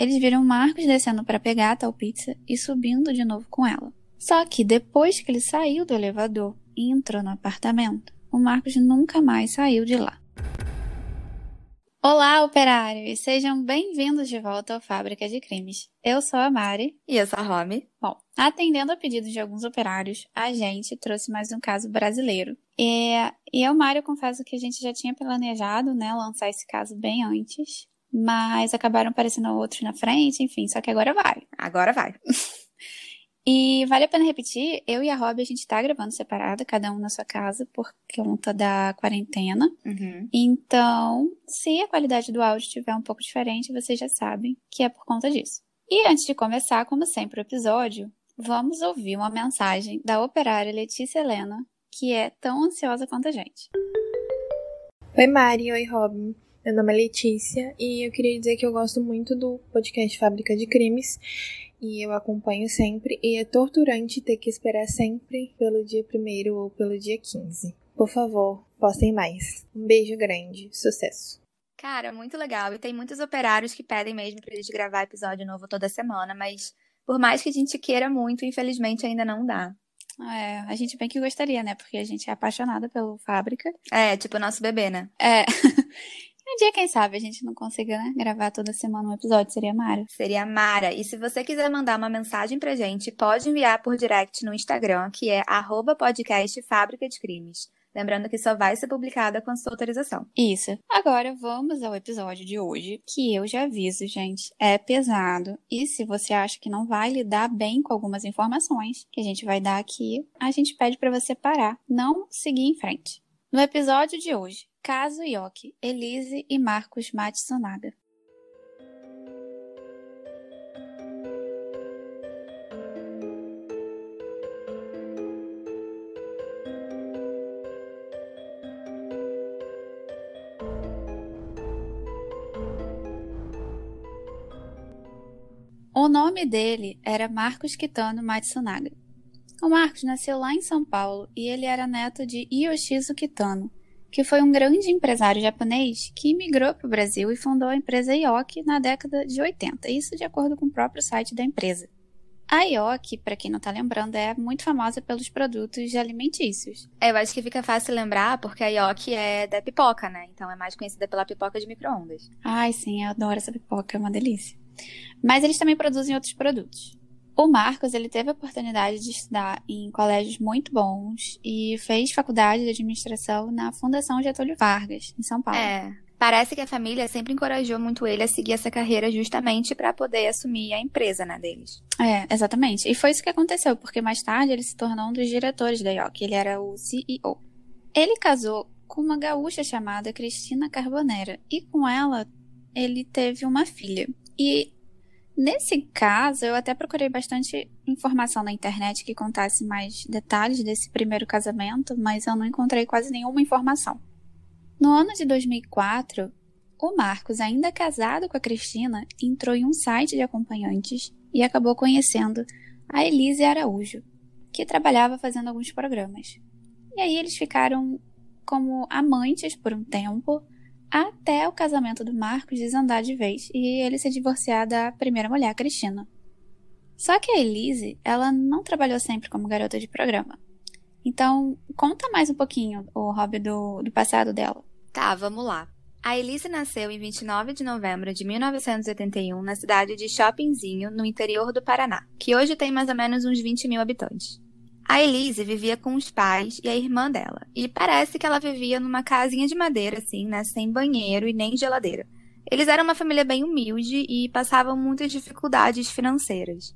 eles viram Marcos descendo para pegar a tal pizza e subindo de novo com ela. Só que depois que ele saiu do elevador e entrou no apartamento, o Marcos nunca mais saiu de lá. Olá, operários! Sejam bem-vindos de volta ao Fábrica de Crimes. Eu sou a Mari. E eu sou a Romy. Bom, atendendo a pedidos de alguns operários, a gente trouxe mais um caso brasileiro. E, e eu, Mari, eu confesso que a gente já tinha planejado, né, lançar esse caso bem antes. Mas acabaram aparecendo outros na frente, enfim, só que agora vai. Agora vai. E vale a pena repetir, eu e a Rob, a gente tá gravando separado, cada um na sua casa, por conta da quarentena. Uhum. Então, se a qualidade do áudio estiver um pouco diferente, vocês já sabem que é por conta disso. E antes de começar, como sempre, o episódio, vamos ouvir uma mensagem da operária Letícia Helena, que é tão ansiosa quanto a gente. Oi, Mari. Oi, Robin. Meu nome é Letícia e eu queria dizer que eu gosto muito do podcast Fábrica de Crimes e eu acompanho sempre e é torturante ter que esperar sempre pelo dia 1 ou pelo dia 15. Por favor, postem mais. Um beijo grande, sucesso. Cara, muito legal. E tem muitos operários que pedem mesmo pra gente gravar episódio novo toda semana, mas por mais que a gente queira muito, infelizmente ainda não dá. É, a gente bem que gostaria, né? Porque a gente é apaixonada pelo Fábrica. É, tipo o nosso bebê, né? É. Um dia, quem sabe, a gente não consiga né, gravar toda semana um episódio, seria Mara. Seria Mara. E se você quiser mandar uma mensagem pra gente, pode enviar por direct no Instagram, que é arroba podcast Fábrica de Crimes. Lembrando que só vai ser publicada com sua autorização. Isso. Agora vamos ao episódio de hoje, que eu já aviso, gente, é pesado. E se você acha que não vai lidar bem com algumas informações que a gente vai dar aqui, a gente pede para você parar, não seguir em frente. No episódio de hoje, Caso Yoki, Elise e Marcos Matsunaga. O nome dele era Marcos Kitano Matsunaga. O Marcos nasceu lá em São Paulo e ele era neto de Yoshizu Kitano, que foi um grande empresário japonês que migrou para o Brasil e fundou a empresa Ioki na década de 80, isso de acordo com o próprio site da empresa. A Ioki, para quem não está lembrando, é muito famosa pelos produtos alimentícios. É, eu acho que fica fácil lembrar porque a Ioki é da pipoca, né? Então é mais conhecida pela pipoca de micro-ondas. Ai, sim, eu adoro essa pipoca, é uma delícia. Mas eles também produzem outros produtos. O Marcos, ele teve a oportunidade de estudar em colégios muito bons e fez faculdade de administração na Fundação Getúlio Vargas, em São Paulo. É. Parece que a família sempre encorajou muito ele a seguir essa carreira justamente para poder assumir a empresa, né, deles. É, exatamente. E foi isso que aconteceu, porque mais tarde ele se tornou um dos diretores da IOC, ele era o CEO. Ele casou com uma gaúcha chamada Cristina Carbonera e com ela ele teve uma filha. E Nesse caso, eu até procurei bastante informação na internet que contasse mais detalhes desse primeiro casamento, mas eu não encontrei quase nenhuma informação. No ano de 2004, o Marcos, ainda casado com a Cristina, entrou em um site de acompanhantes e acabou conhecendo a Elise Araújo, que trabalhava fazendo alguns programas. E aí eles ficaram como amantes por um tempo, até o casamento do Marcos desandar de vez e ele se divorciar da primeira mulher, Cristina. Só que a Elise, ela não trabalhou sempre como garota de programa. Então, conta mais um pouquinho, o hobby do, do passado dela. Tá, vamos lá. A Elise nasceu em 29 de novembro de 1981 na cidade de Shoppingzinho, no interior do Paraná, que hoje tem mais ou menos uns 20 mil habitantes. A Elise vivia com os pais e a irmã dela. E parece que ela vivia numa casinha de madeira, assim, né? Sem banheiro e nem geladeira. Eles eram uma família bem humilde e passavam muitas dificuldades financeiras.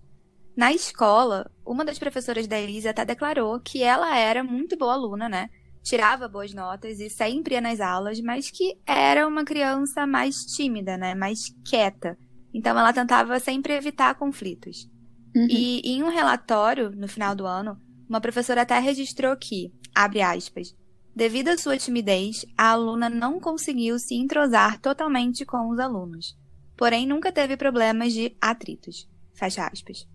Na escola, uma das professoras da Elise até declarou que ela era muito boa aluna, né? Tirava boas notas e sempre ia nas aulas, mas que era uma criança mais tímida, né? Mais quieta. Então ela tentava sempre evitar conflitos. Uhum. E em um relatório, no final do ano, uma professora até registrou que, abre aspas, devido à sua timidez, a aluna não conseguiu se entrosar totalmente com os alunos, porém nunca teve problemas de atritos. Fecha aspas.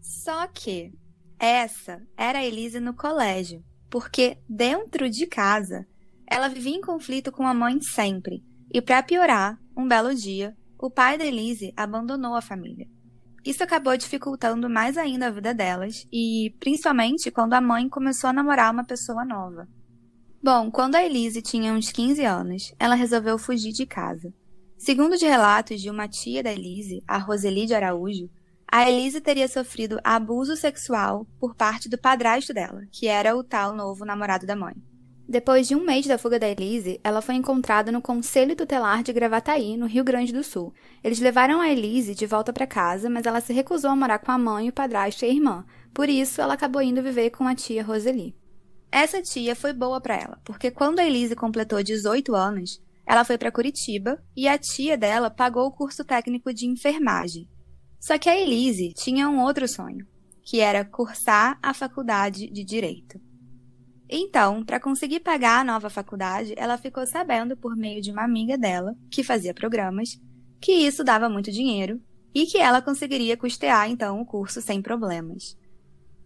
Só que essa era a Elise no colégio, porque dentro de casa ela vivia em conflito com a mãe sempre. E para piorar, um belo dia, o pai da Elise abandonou a família. Isso acabou dificultando mais ainda a vida delas, e principalmente quando a mãe começou a namorar uma pessoa nova. Bom, quando a Elise tinha uns 15 anos, ela resolveu fugir de casa. Segundo de relatos de uma tia da Elise, a Roseli de Araújo, a Elise teria sofrido abuso sexual por parte do padrasto dela, que era o tal novo namorado da mãe. Depois de um mês da fuga da Elise, ela foi encontrada no Conselho Tutelar de Gravataí, no Rio Grande do Sul. Eles levaram a Elise de volta para casa, mas ela se recusou a morar com a mãe, o padrasto e a irmã. Por isso, ela acabou indo viver com a tia Roseli. Essa tia foi boa para ela, porque quando a Elise completou 18 anos, ela foi para Curitiba e a tia dela pagou o curso técnico de enfermagem. Só que a Elise tinha um outro sonho, que era cursar a faculdade de direito. Então, para conseguir pagar a nova faculdade, ela ficou sabendo por meio de uma amiga dela, que fazia programas, que isso dava muito dinheiro e que ela conseguiria custear então o curso sem problemas.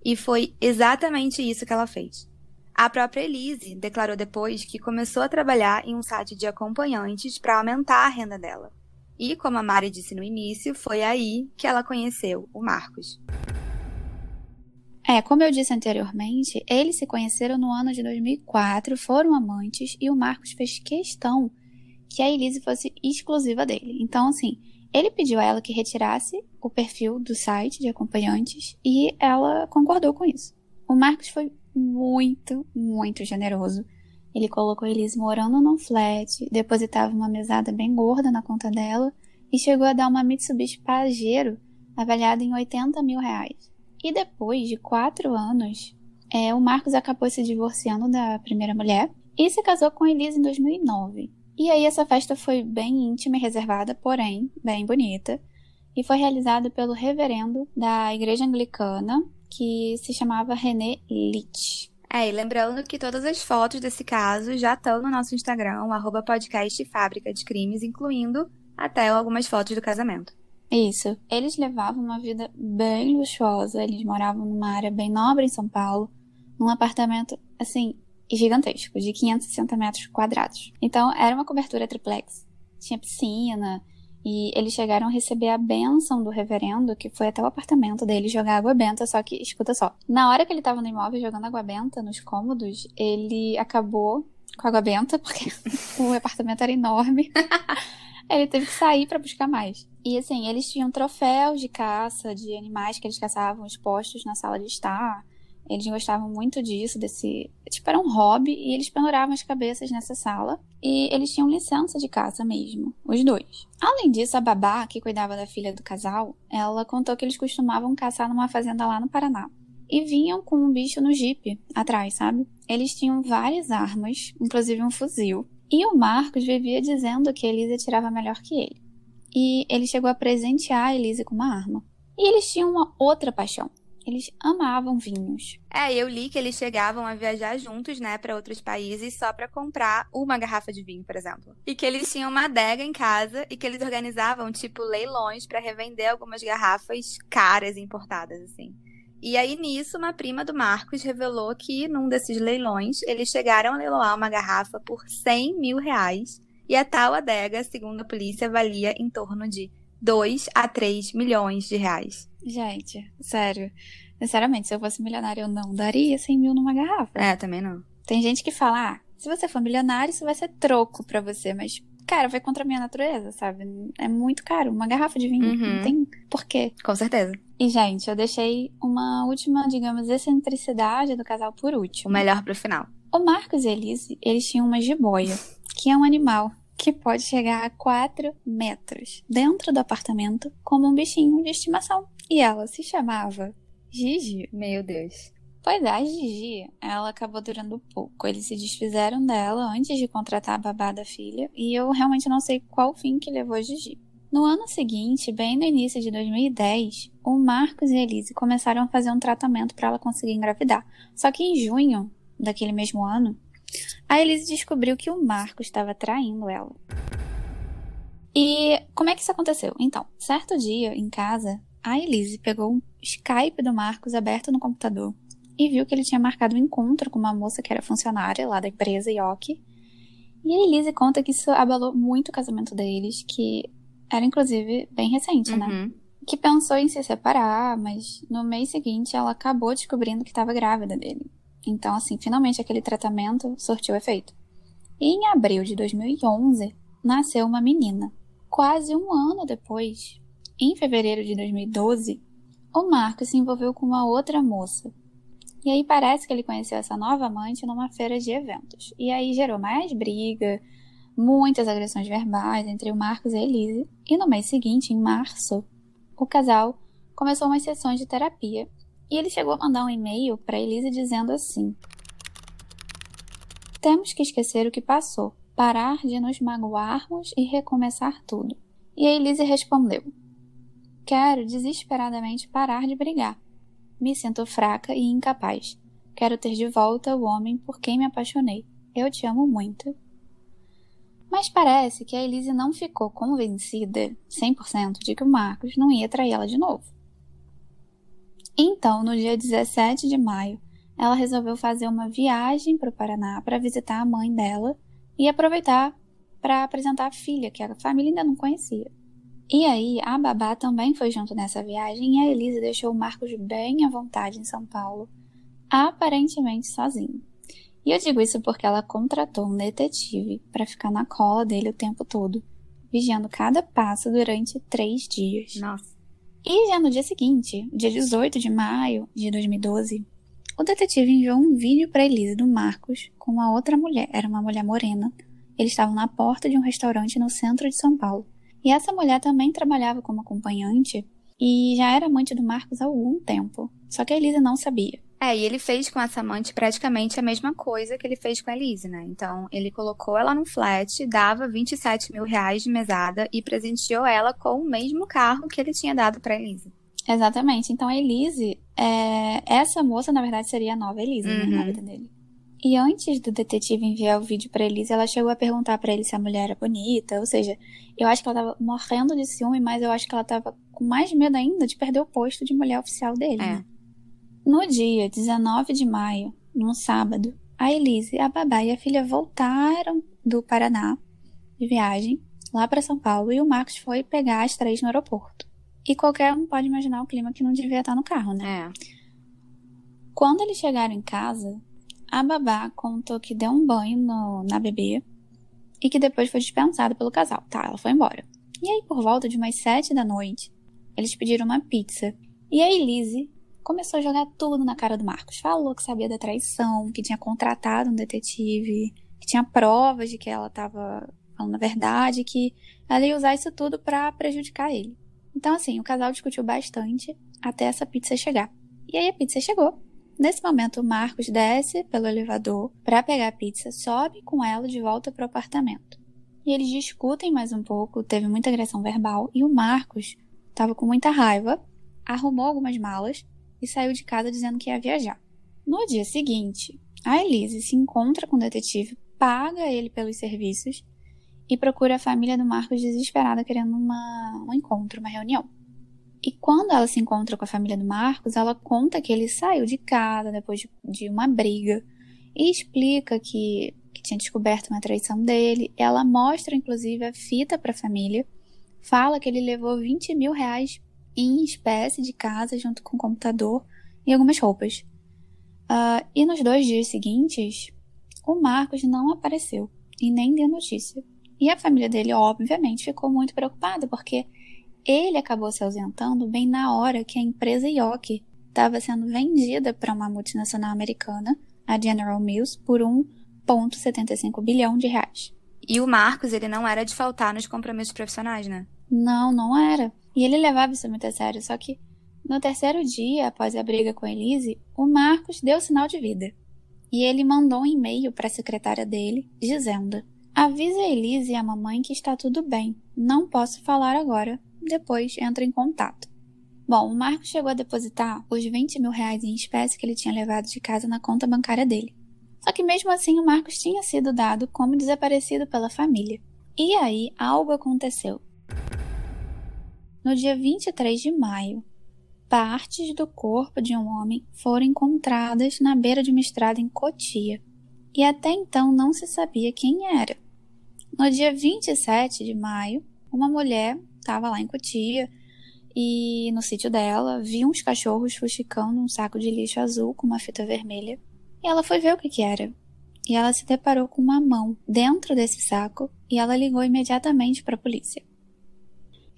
E foi exatamente isso que ela fez. A própria Elise declarou depois que começou a trabalhar em um site de acompanhantes para aumentar a renda dela. E, como a Mari disse no início, foi aí que ela conheceu o Marcos. É, como eu disse anteriormente, eles se conheceram no ano de 2004, foram amantes e o Marcos fez questão que a Elise fosse exclusiva dele. Então, assim, ele pediu a ela que retirasse o perfil do site de acompanhantes e ela concordou com isso. O Marcos foi muito, muito generoso. Ele colocou a Elise morando num flat, depositava uma mesada bem gorda na conta dela e chegou a dar uma Mitsubishi Pajero avaliada em 80 mil reais. E depois de quatro anos, é, o Marcos acabou se divorciando da primeira mulher e se casou com Elise em 2009. E aí essa festa foi bem íntima e reservada, porém bem bonita, e foi realizada pelo reverendo da Igreja Anglicana, que se chamava René Litch. É, e lembrando que todas as fotos desse caso já estão no nosso Instagram, o podcast Fábrica de Crimes, incluindo até algumas fotos do casamento. Isso. Eles levavam uma vida bem luxuosa, eles moravam numa área bem nobre em São Paulo, num apartamento, assim, gigantesco, de 560 metros quadrados. Então, era uma cobertura triplex. Tinha piscina, e eles chegaram a receber a benção do reverendo, que foi até o apartamento dele jogar água benta, só que, escuta só, na hora que ele tava no imóvel jogando água benta nos cômodos, ele acabou com água benta, porque o apartamento era enorme. ele teve que sair para buscar mais. E assim, eles tinham troféus de caça de animais que eles caçavam expostos na sala de estar. Eles gostavam muito disso, desse. Tipo, era um hobby, e eles penduravam as cabeças nessa sala. E eles tinham licença de caça mesmo, os dois. Além disso, a babá, que cuidava da filha do casal, ela contou que eles costumavam caçar numa fazenda lá no Paraná. E vinham com um bicho no jipe, atrás, sabe? Eles tinham várias armas, inclusive um fuzil. E o Marcos vivia dizendo que Elise atirava melhor que ele. E ele chegou a presentear a Elise com uma arma. E eles tinham uma outra paixão. Eles amavam vinhos. É, eu li que eles chegavam a viajar juntos, né, para outros países só para comprar uma garrafa de vinho, por exemplo. E que eles tinham uma adega em casa e que eles organizavam tipo leilões para revender algumas garrafas caras importadas assim. E aí nisso, uma prima do Marcos revelou que num desses leilões eles chegaram a leiloar uma garrafa por 100 mil reais e a tal adega, segundo a polícia, valia em torno de 2 a 3 milhões de reais. Gente, sério. Sinceramente, se eu fosse milionário, eu não daria 100 mil numa garrafa. É, também não. Tem gente que fala, ah, se você for milionário, isso vai ser troco para você, mas, cara, vai contra a minha natureza, sabe? É muito caro. Uma garrafa de vinho, uhum. não tem porquê. Com certeza. E, gente, eu deixei uma última, digamos, excentricidade do casal por último. O melhor pro final. O Marcos e Elise, eles tinham uma jiboia, que é um animal que pode chegar a 4 metros dentro do apartamento como um bichinho de estimação. E ela se chamava Gigi. Meu Deus. Pois é, a Gigi, ela acabou durando pouco. Eles se desfizeram dela antes de contratar a babá da filha, e eu realmente não sei qual fim que levou a Gigi. No ano seguinte, bem no início de 2010, o Marcos e a Elise começaram a fazer um tratamento para ela conseguir engravidar. Só que em junho daquele mesmo ano, a Elise descobriu que o Marco estava traindo ela. E como é que isso aconteceu? Então, certo dia, em casa, a Elise pegou o Skype do Marcos aberto no computador e viu que ele tinha marcado um encontro com uma moça que era funcionária lá da empresa Yoki. E a Elise conta que isso abalou muito o casamento deles, que era inclusive bem recente, né? Uhum. Que pensou em se separar, mas no mês seguinte ela acabou descobrindo que estava grávida dele. Então, assim, finalmente aquele tratamento surtiu efeito. E em abril de 2011, nasceu uma menina. Quase um ano depois, em fevereiro de 2012, o Marco se envolveu com uma outra moça. E aí parece que ele conheceu essa nova amante numa feira de eventos. E aí gerou mais briga, muitas agressões verbais entre o Marcos e a Elise. E no mês seguinte, em março, o casal começou umas sessões de terapia. E ele chegou a mandar um e-mail para Elise dizendo assim: Temos que esquecer o que passou, parar de nos magoarmos e recomeçar tudo. E a Elise respondeu: Quero desesperadamente parar de brigar. Me sinto fraca e incapaz. Quero ter de volta o homem por quem me apaixonei. Eu te amo muito. Mas parece que a Elise não ficou convencida 100% de que o Marcos não ia trair ela de novo. Então, no dia 17 de maio, ela resolveu fazer uma viagem para o Paraná para visitar a mãe dela e aproveitar para apresentar a filha, que a família ainda não conhecia. E aí, a babá também foi junto nessa viagem e a Elise deixou o Marcos bem à vontade em São Paulo, aparentemente sozinho. E eu digo isso porque ela contratou um detetive para ficar na cola dele o tempo todo, vigiando cada passo durante três dias. Nossa. E já no dia seguinte, dia 18 de maio de 2012, o detetive enviou um vídeo para Elise do Marcos com uma outra mulher. Era uma mulher morena. Eles estavam na porta de um restaurante no centro de São Paulo. E essa mulher também trabalhava como acompanhante e já era amante do Marcos há algum tempo. Só que a Elisa não sabia. É, e ele fez com essa amante praticamente a mesma coisa que ele fez com a Elise, né? Então, ele colocou ela no flat, dava 27 mil reais de mesada e presenteou ela com o mesmo carro que ele tinha dado pra Elise. Exatamente. Então, a Elise, é... essa moça, na verdade, seria a nova Elise, né, na Uhum. vida dele. E antes do detetive enviar o vídeo pra Elise, ela chegou a perguntar pra ele se a mulher era bonita. Ou seja, eu acho que ela tava morrendo de ciúme, mas eu acho que ela tava com mais medo ainda de perder o posto de mulher oficial dele, É. né? No dia 19 de maio, num sábado, a Elise, a babá e a filha voltaram do Paraná de viagem lá para São Paulo e o Marcos foi pegar as três no aeroporto. E qualquer um pode imaginar o clima que não devia estar no carro, né? É. Quando eles chegaram em casa, a babá contou que deu um banho no- na bebê e que depois foi dispensada pelo casal. Tá, ela foi embora. E aí, por volta de umas sete da noite, eles pediram uma pizza. E a Elise começou a jogar tudo na cara do Marcos. Falou que sabia da traição, que tinha contratado um detetive, que tinha provas de que ela estava falando a verdade, que ela ia usar isso tudo pra prejudicar ele. Então, assim, o casal discutiu bastante até essa pizza chegar. E aí a pizza chegou. Nesse momento, o Marcos desce pelo elevador para pegar a pizza, sobe com ela de volta pro apartamento. E eles discutem mais um pouco, teve muita agressão verbal, e o Marcos estava com muita raiva, arrumou algumas malas e saiu de casa dizendo que ia viajar. No dia seguinte, a Elise se encontra com o detetive, paga ele pelos serviços e procura a família do Marcos desesperada querendo uma, um encontro, uma reunião. E quando ela se encontra com a família do Marcos, ela conta que ele saiu de casa depois de, de uma briga e explica que, que tinha descoberto uma traição dele. Ela mostra, inclusive, a fita para a família, fala que ele levou 20 mil reais em espécie de casa, junto com o computador e algumas roupas. Ah, e nos dois dias seguintes, o Marcos não apareceu e nem deu notícia. E a família dele, obviamente, ficou muito preocupada, porque ele acabou se ausentando bem na hora que a empresa Yoki estava sendo vendida para uma multinacional americana, a General Mills, por 1,75 bilhão de reais. E o Marcos, ele não era de faltar nos compromissos profissionais, né? Não, não era. E ele levava isso muito a sério, só que no terceiro dia, após a briga com Elise, o Marcos deu sinal de vida. E ele mandou um e-mail para a secretária dele, dizendo: Avise a Elise e a mamãe que está tudo bem. Não posso falar agora. Depois entra em contato. Bom, o Marcos chegou a depositar os 20 mil reais em espécie que ele tinha levado de casa na conta bancária dele. Só que mesmo assim o Marcos tinha sido dado como desaparecido pela família. E aí algo aconteceu. No dia 23 de maio, partes do corpo de um homem foram encontradas na beira de uma estrada em Cotia. E até então não se sabia quem era. No dia 27 de maio, uma mulher estava lá em Cotia e no sítio dela viu uns cachorros fuxicando um saco de lixo azul com uma fita vermelha. E ela foi ver o que, que era. E ela se deparou com uma mão dentro desse saco e ela ligou imediatamente para a polícia.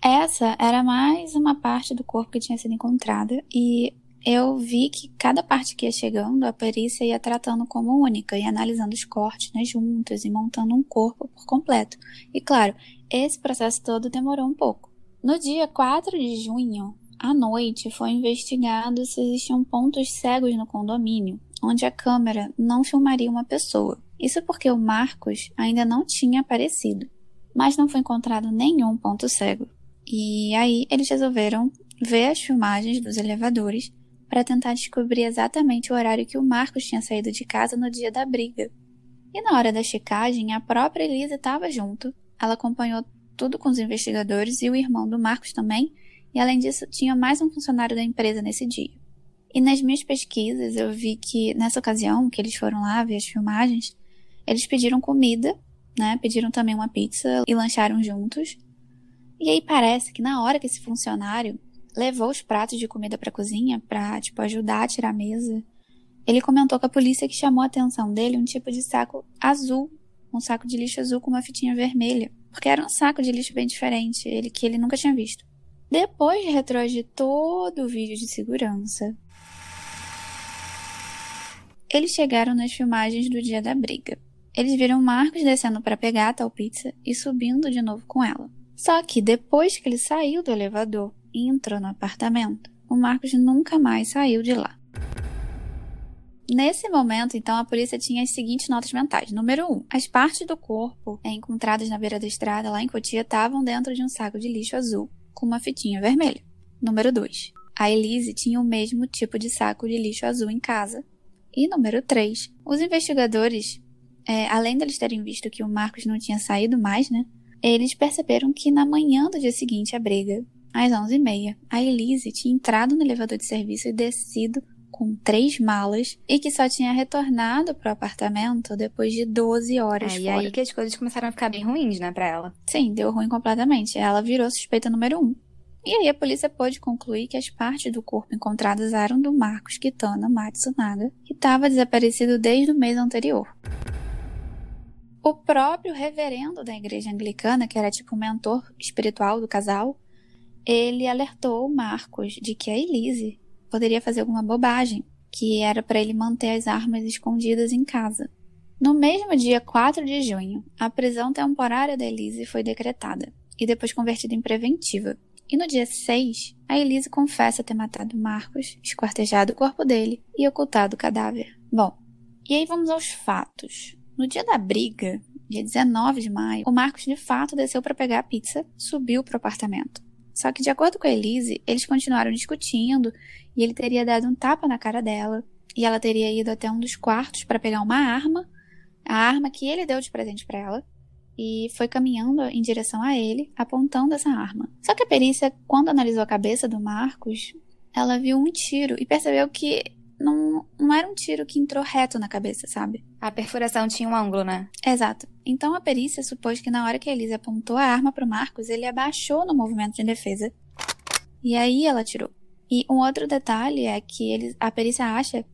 Essa era mais uma parte do corpo que tinha sido encontrada e eu vi que cada parte que ia chegando, a perícia ia tratando como única e analisando os cortes nas juntas e montando um corpo por completo. E claro, esse processo todo demorou um pouco. No dia 4 de junho, à noite, foi investigado se existiam pontos cegos no condomínio, onde a câmera não filmaria uma pessoa. Isso porque o Marcos ainda não tinha aparecido, mas não foi encontrado nenhum ponto cego. E aí eles resolveram ver as filmagens dos elevadores para tentar descobrir exatamente o horário que o Marcos tinha saído de casa no dia da briga. E na hora da checagem, a própria Elisa estava junto. Ela acompanhou tudo com os investigadores e o irmão do Marcos também, e além disso, tinha mais um funcionário da empresa nesse dia. E nas minhas pesquisas, eu vi que nessa ocasião que eles foram lá ver as filmagens, eles pediram comida, né? Pediram também uma pizza e lancharam juntos. E aí parece que na hora que esse funcionário levou os pratos de comida para a cozinha para tipo ajudar a tirar a mesa. Ele comentou com a polícia que chamou a atenção dele um tipo de saco azul, um saco de lixo azul com uma fitinha vermelha, porque era um saco de lixo bem diferente, ele que ele nunca tinha visto. Depois de retroagir todo o vídeo de segurança, eles chegaram nas filmagens do dia da briga. Eles viram Marcos descendo para pegar a tal pizza e subindo de novo com ela. Só que depois que ele saiu do elevador, entrou no apartamento, o Marcos nunca mais saiu de lá. Nesse momento, então, a polícia tinha as seguintes notas mentais. Número 1. Um, as partes do corpo é, encontradas na beira da estrada, lá em Cotia, estavam dentro de um saco de lixo azul, com uma fitinha vermelha. Número 2. A Elise tinha o mesmo tipo de saco de lixo azul em casa. E número 3. Os investigadores, é, além deles terem visto que o Marcos não tinha saído mais, né? Eles perceberam que na manhã do dia seguinte à briga, às 11h30, a Elise tinha entrado no elevador de serviço e descido com três malas e que só tinha retornado pro apartamento depois de 12 horas é, fora. E aí que as coisas começaram a ficar bem ruins, né, pra ela. Sim, deu ruim completamente. Ela virou suspeita número um. E aí a polícia pôde concluir que as partes do corpo encontradas eram do Marcos Kitana Matsunaga, que estava desaparecido desde o mês anterior. O próprio reverendo da igreja anglicana, que era tipo o mentor espiritual do casal, ele alertou Marcos de que a Elise poderia fazer alguma bobagem, que era para ele manter as armas escondidas em casa. No mesmo dia 4 de junho, a prisão temporária da Elise foi decretada e depois convertida em preventiva. E no dia 6, a Elise confessa ter matado Marcos, esquartejado o corpo dele e ocultado o cadáver. Bom, e aí vamos aos fatos. No dia da briga, dia 19 de maio, o Marcos de fato desceu para pegar a pizza, subiu para o apartamento. Só que, de acordo com a Elise, eles continuaram discutindo e ele teria dado um tapa na cara dela. E ela teria ido até um dos quartos para pegar uma arma, a arma que ele deu de presente para ela, e foi caminhando em direção a ele, apontando essa arma. Só que a perícia, quando analisou a cabeça do Marcos, ela viu um tiro e percebeu que não, não era um tiro que entrou reto na cabeça, sabe? A perfuração tinha um ângulo, né? Exato. Então a perícia supôs que na hora que a Elise apontou a arma para o Marcos, ele abaixou no movimento de defesa. E aí ela atirou. E um outro detalhe é que eles, a perícia acha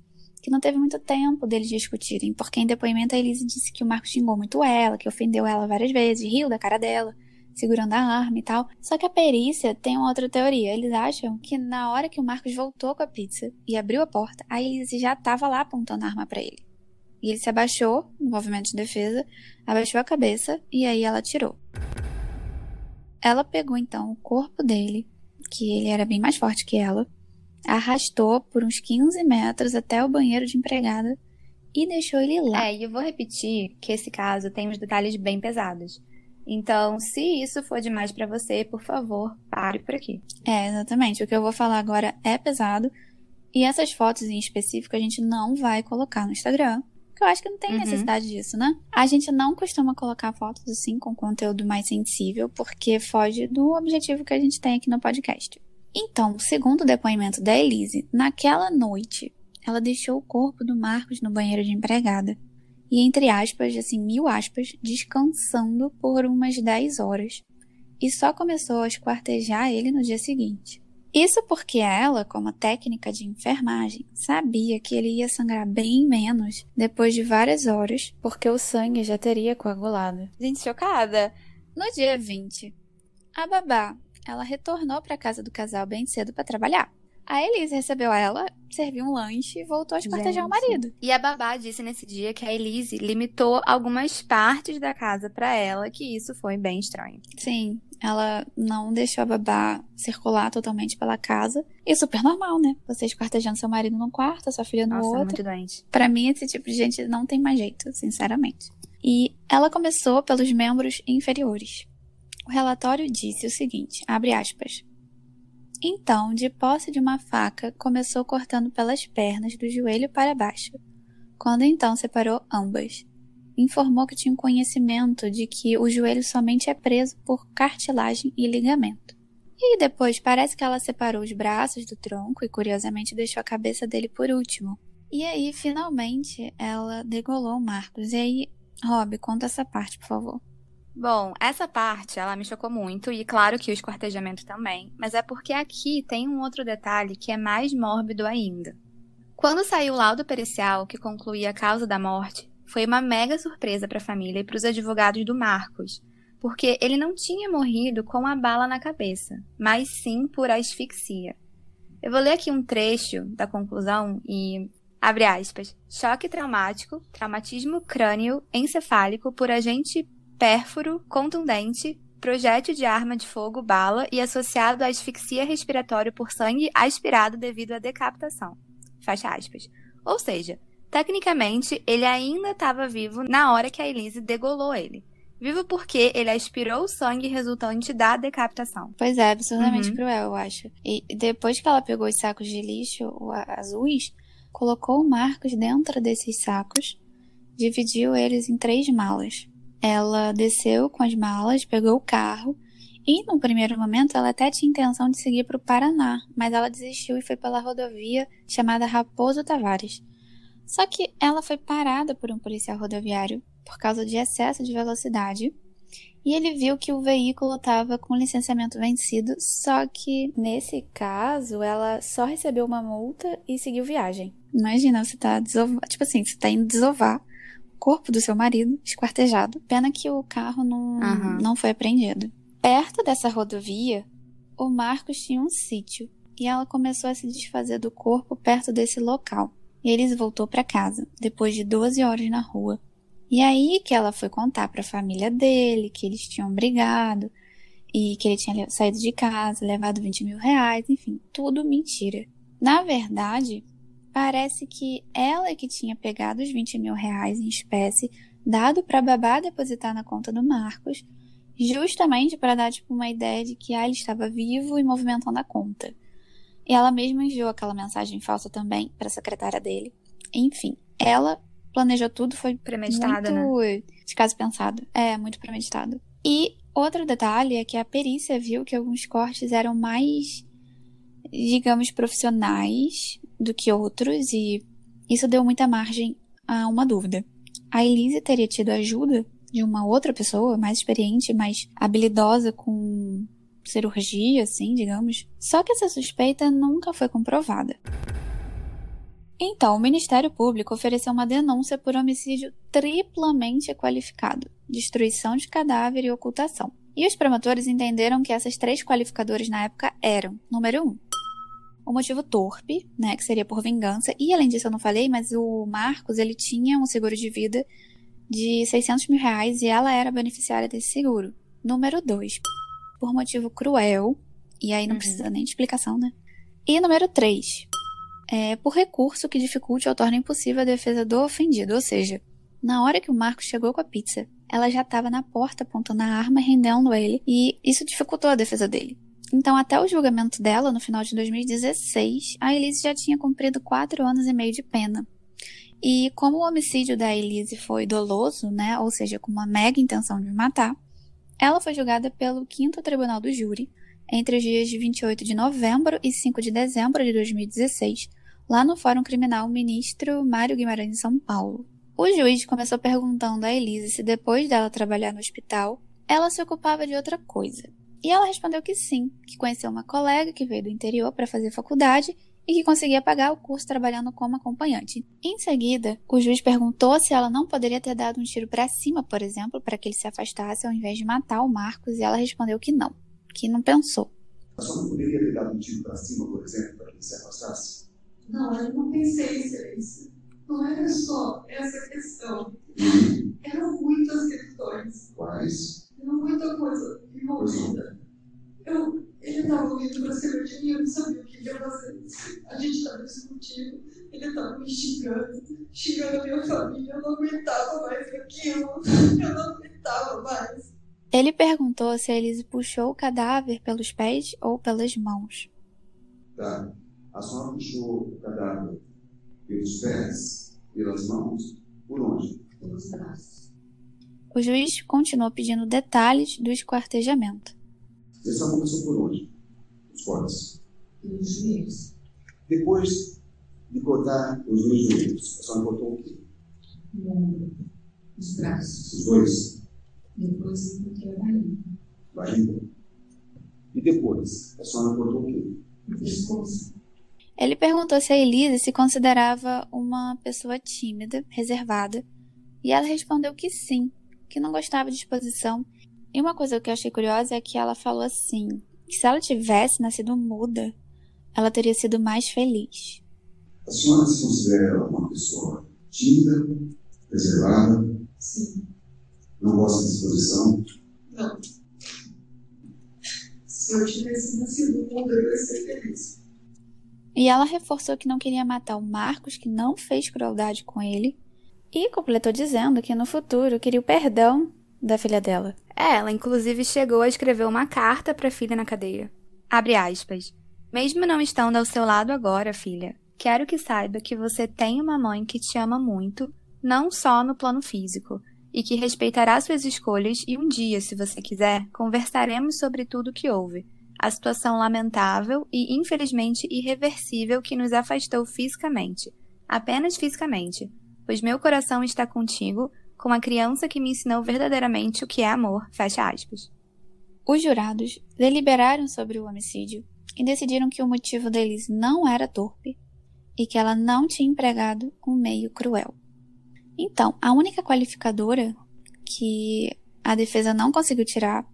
que não teve muito tempo deles discutirem, porque em depoimento a Elise disse que o Marcos xingou muito ela, que ofendeu ela várias vezes, riu da cara dela segurando a arma e tal. Só que a perícia tem uma outra teoria. Eles acham que na hora que o Marcos voltou com a pizza e abriu a porta, a Elise já estava lá apontando a arma para ele. E ele se abaixou no movimento de defesa, abaixou a cabeça e aí ela tirou. Ela pegou então o corpo dele, que ele era bem mais forte que ela, arrastou por uns 15 metros até o banheiro de empregada e deixou ele lá. É, e eu vou repetir que esse caso tem uns detalhes bem pesados. Então, se isso for demais para você, por favor, pare por aqui. É, exatamente. O que eu vou falar agora é pesado. E essas fotos em específico a gente não vai colocar no Instagram. Porque eu acho que não tem uhum. necessidade disso, né? A gente não costuma colocar fotos assim com conteúdo mais sensível, porque foge do objetivo que a gente tem aqui no podcast. Então, segundo o depoimento da Elise, naquela noite, ela deixou o corpo do Marcos no banheiro de empregada e, entre aspas, assim, mil aspas, descansando por umas 10 horas. e só começou a esquartejar ele no dia seguinte. Isso porque ela, como técnica de enfermagem, sabia que ele ia sangrar bem menos depois de várias horas, porque o sangue já teria coagulado. Gente, chocada! No dia 20, a babá, ela retornou para a casa do casal bem cedo para trabalhar. A Elise recebeu ela, serviu um lanche e voltou a espartejar o marido. E a babá disse nesse dia que a Elise limitou algumas partes da casa para ela, que isso foi bem estranho. Sim, ela não deixou a babá circular totalmente pela casa. E super normal, né? Você esquartejando seu marido num quarto, sua filha no Nossa, outro. muito doente. Pra mim, esse tipo de gente não tem mais jeito, sinceramente. E ela começou pelos membros inferiores. O relatório disse o seguinte, abre aspas. Então, de posse de uma faca, começou cortando pelas pernas do joelho para baixo, quando então separou ambas. Informou que tinha conhecimento de que o joelho somente é preso por cartilagem e ligamento. E depois parece que ela separou os braços do tronco e curiosamente deixou a cabeça dele por último. E aí, finalmente, ela degolou o Marcos. E aí, Rob, conta essa parte, por favor. Bom, essa parte ela me chocou muito e claro que o esquartejamento também, mas é porque aqui tem um outro detalhe que é mais mórbido ainda. Quando saiu o laudo pericial que concluía a causa da morte, foi uma mega surpresa para a família e para os advogados do Marcos, porque ele não tinha morrido com a bala na cabeça, mas sim por asfixia. Eu vou ler aqui um trecho da conclusão e abre aspas. Choque traumático, traumatismo crânio encefálico por agente pérfuro, contundente, projétil de arma de fogo, bala e associado à asfixia respiratória por sangue aspirado devido à decapitação. Fecha aspas. Ou seja, tecnicamente, ele ainda estava vivo na hora que a Elise degolou ele. Vivo porque ele aspirou o sangue resultante da decapitação. Pois é, absurdamente Uhum. cruel, eu acho. E depois que ela pegou os sacos de lixo azuis, colocou o Marcos dentro desses sacos, dividiu eles em três malas. Ela desceu com as malas, pegou o carro e, no primeiro momento, ela até tinha intenção de seguir para o Paraná, mas ela desistiu e foi pela rodovia chamada Raposo Tavares. Só que ela foi parada por um policial rodoviário por causa de excesso de velocidade e ele viu que o veículo estava com licenciamento vencido, só que nesse caso ela só recebeu uma multa e seguiu viagem. Imagina, você tá desovar, tipo assim, você tá indo desovar corpo do seu marido, esquartejado. Pena que o carro não, Aham. não foi apreendido. Perto dessa rodovia, o Marcos tinha um sítio e ela começou a se desfazer do corpo perto desse local. E eles voltou para casa, depois de 12 horas na rua. E aí que ela foi contar para a família dele que eles tinham brigado e que ele tinha saído de casa, levado 20 mil reais, enfim, tudo mentira. Na verdade, parece que ela é que tinha pegado os 20 mil reais em espécie, dado para babá depositar na conta do Marcos, justamente para dar tipo uma ideia de que ah, ele estava vivo e movimentando a conta. E ela mesma enviou aquela mensagem falsa também para a secretária dele. Enfim, ela planejou tudo, foi Premeditada, né? muito de caso pensado. É, muito premeditado. E outro detalhe é que a perícia viu que alguns cortes eram mais, digamos, profissionais do que outros, e isso deu muita margem a uma dúvida. A Elise teria tido ajuda de uma outra pessoa mais experiente, mais habilidosa com cirurgia, assim, digamos. Só que essa suspeita nunca foi comprovada. Então, o Ministério Público ofereceu uma denúncia por homicídio triplamente qualificado, destruição de cadáver e ocultação. E os promotores entenderam que essas três qualificadores na época eram: número um, o motivo torpe, né, que seria por vingança, e além disso eu não falei, mas o Marcos ele tinha um seguro de vida de 600 mil reais e ela era beneficiária desse seguro. Número dois, por motivo cruel, e aí não Uhum. precisa nem de explicação, né? E número três, é, por recurso que dificulte ou torne impossível a defesa do ofendido. Ou seja, na hora que o Marcos chegou com a pizza, ela já estava na porta apontando a arma, rendendo ele, e isso dificultou a defesa dele. Então, até o julgamento dela, no final de 2016, a Elise já tinha cumprido quatro anos e meio de pena. E como o homicídio da Elise foi doloso, né, ou seja, com uma mega intenção de matar, ela foi julgada pelo 5 Tribunal do Júri entre os dias de 28 de novembro e 5 de dezembro de 2016, lá no Fórum Criminal Ministro Mário Guimarães, em São Paulo. O juiz começou perguntando a Elise se depois dela trabalhar no hospital, ela se ocupava de outra coisa. E ela respondeu que sim, que conheceu uma colega que veio do interior para fazer faculdade e que conseguia pagar o curso trabalhando como acompanhante. Em seguida, o juiz perguntou se ela não poderia ter dado um tiro para cima, por exemplo, para que ele se afastasse ao invés de matar o Marcos, e ela respondeu que não, que não pensou. A senhora não poderia ter dado um tiro para cima, por exemplo, para que ele se afastasse? Não, eu não pensei, excelência. Não era só essa questão. Hum. Eram muitas questões. Quais? Muita coisa envolvida. Eu, ele estava vindo para cima de mim, eu não sabia o que ia fazer. A gente estava discutindo, ele estava me xingando, xingando a minha família. Eu não aguentava mais aquilo. Eu não aguentava mais. Ele perguntou se a Elise puxou o cadáver pelos pés ou pelas mãos. Tá. A senhora puxou o cadáver pelos pés, pelas mãos, por onde? Pelos braços. O juiz continuou pedindo detalhes do esquartejamento. A senhora começou por onde? Os cortes. Pelos joelhos. Depois de cortar os dois joelhos, a senhora cortou o quê? O ombro. Os braços. Os dois? Depois eu cortei a barriga. Barriga. E depois, a senhora cortou o quê? O pescoço. Ele perguntou se a Elise se considerava uma pessoa tímida, reservada, e ela respondeu que sim, que não gostava de exposição. E uma coisa que eu achei curiosa é que ela falou assim, que se ela tivesse nascido muda, ela teria sido mais feliz. A senhora se considera uma pessoa tímida, reservada, Sim. não gosta de exposição? Não. Se eu tivesse nascido muda, eu ia ser feliz. E ela reforçou que não queria matar o Marcos, que não fez crueldade com ele, e completou dizendo que no futuro queria o perdão da filha dela. É, ela inclusive chegou a escrever uma carta para a filha na cadeia. Abre aspas. Mesmo não estando ao seu lado agora, filha, quero que saiba que você tem uma mãe que te ama muito, não só no plano físico, e que respeitará suas escolhas e um dia, se você quiser, conversaremos sobre tudo o que houve. A situação lamentável e infelizmente irreversível que nos afastou fisicamente. Apenas fisicamente. Pois meu coração está contigo, com a criança que me ensinou verdadeiramente o que é amor. Fecha aspas. Os jurados deliberaram sobre o homicídio e decidiram que o motivo da Elise não era torpe e que ela não tinha empregado um meio cruel. Então, a única qualificadora que a defesa não conseguiu tirar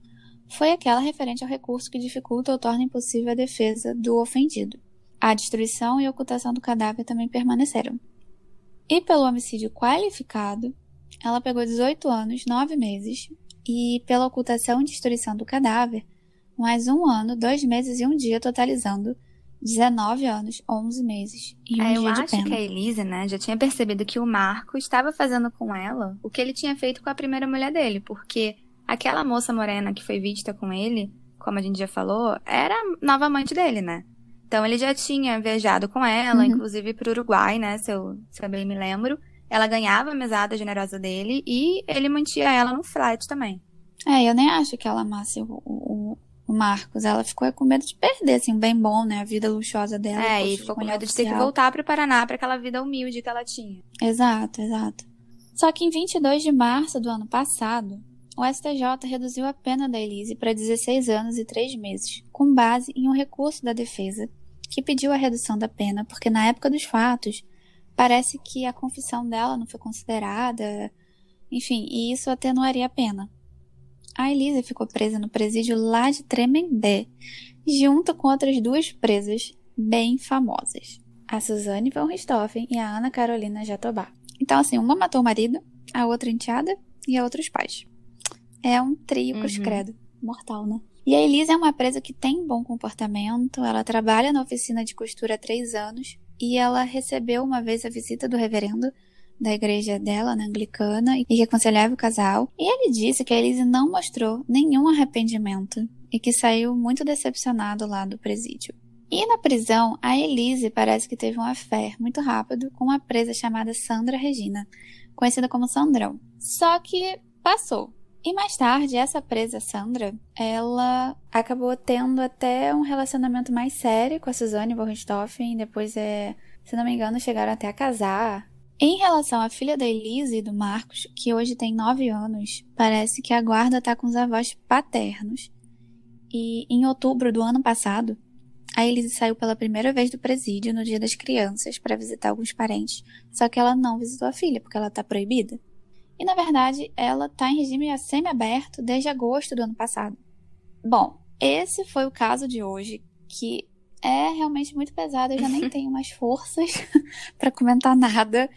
foi aquela referente ao recurso que dificulta ou torna impossível a defesa do ofendido. A destruição e ocultação do cadáver também permaneceram. E pelo homicídio qualificado, ela pegou 18 anos, 9 meses, e pela ocultação e destruição do cadáver, mais um ano, dois meses e um dia, totalizando 19 anos, 11 meses e um É, eu dia de acho que a Elise, né, já tinha percebido que o Marco estava fazendo com ela o que ele tinha feito com a primeira mulher dele, porque aquela moça morena que foi vista com ele, como a gente já falou, era a nova amante dele, né? Então ele já tinha viajado com ela, Uhum. inclusive pro Uruguai, né, se eu, se eu bem me lembro. Ela ganhava a mesada generosa dele e ele mantinha ela no flat também. É, eu nem acho que ela amasse o, o, o Marcos. Ela ficou com medo de perder, assim, um bem bom, né? A vida luxuosa dela. é, e ficou com medo de ter que voltar pro Paraná pra aquela vida humilde que ela tinha. Exato, exato. Só que em 22 de março do ano passado, o STJ reduziu a pena da Elise para 16 anos e 3 meses, com base em um recurso da defesa que pediu a redução da pena porque na época dos fatos parece que a confissão dela não foi considerada, enfim, e isso atenuaria a pena. A Elise ficou presa no presídio lá de Tremembé, junto com outras duas presas bem famosas, a Suzane von Richthofen e a Ana Carolina Jatobá. Então, assim, uma matou o marido, a outra enteada e a outra os pais. É um trio Uhum. credo. Mortal, né? E a Elisa é uma presa que tem bom comportamento, ela trabalha na oficina de costura há três anos e ela recebeu uma vez a visita do reverendo da igreja dela, na anglicana, e que aconselhava o casal. E ele disse que a Elise não mostrou nenhum arrependimento e que saiu muito decepcionado lá do presídio. E na prisão, a Elise parece que teve um affair muito rápido com uma presa chamada Sandra Regina, conhecida como Sandrão. Só que passou. E mais tarde, essa presa, Sandra, ela acabou tendo até um relacionamento mais sério com a Suzane von Depois, é, se não me engano, chegaram até a casar. Em relação à filha da Elise e do Marcos, que hoje tem 9 anos, parece que a guarda tá com os avós paternos. E em outubro do ano passado, a Elise saiu pela primeira vez do presídio no Dia das Crianças para visitar alguns parentes, só que ela não visitou a filha porque ela tá proibida. E na verdade, ela tá em regime semi-aberto desde agosto do ano passado. Bom, esse foi o caso de hoje, que é realmente muito pesado, eu já nem tenho mais forças para comentar nada.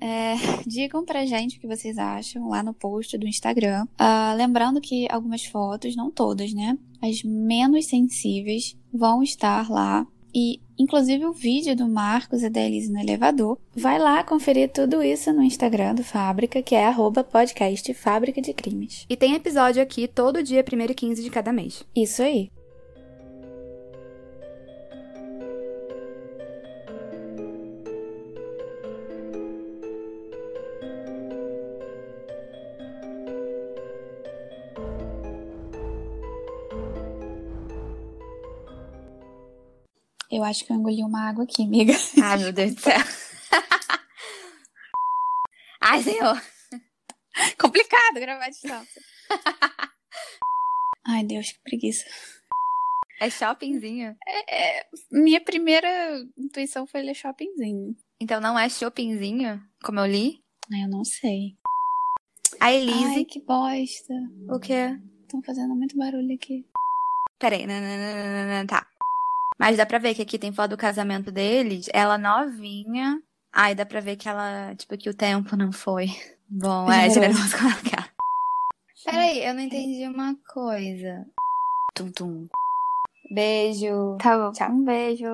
É, digam pra gente o que vocês acham lá no post do Instagram. Uh, lembrando que algumas fotos, não todas, né? As menos sensíveis vão estar lá. E, inclusive, o vídeo do Marcos e da Elise no elevador. Vai lá conferir tudo isso no Instagram do Fábrica, que é arroba podcast Fábrica de Crimes. E tem episódio aqui todo dia, 1 e 15 de cada mês. Isso aí. Eu acho que eu engoli uma água aqui, amiga. Ai, meu Deus do céu. Ai, senhor. Complicado gravar de distância. Ai, Deus, que preguiça. É shoppingzinho? É, é, minha primeira intuição foi ler shoppingzinho. Então não é shoppingzinho, como eu li? Eu não sei. A Elise. Ai, que bosta. O quê? Estão fazendo muito barulho aqui. Peraí, nananana, tá. Mas dá pra ver que aqui tem foto do casamento deles, ela novinha. Ai, dá pra ver que ela, tipo, que o tempo não foi bom. É, com a cara. Peraí, eu não entendi uma coisa. Tum, tum. Beijo. Tá bom. Tchau. Um beijo.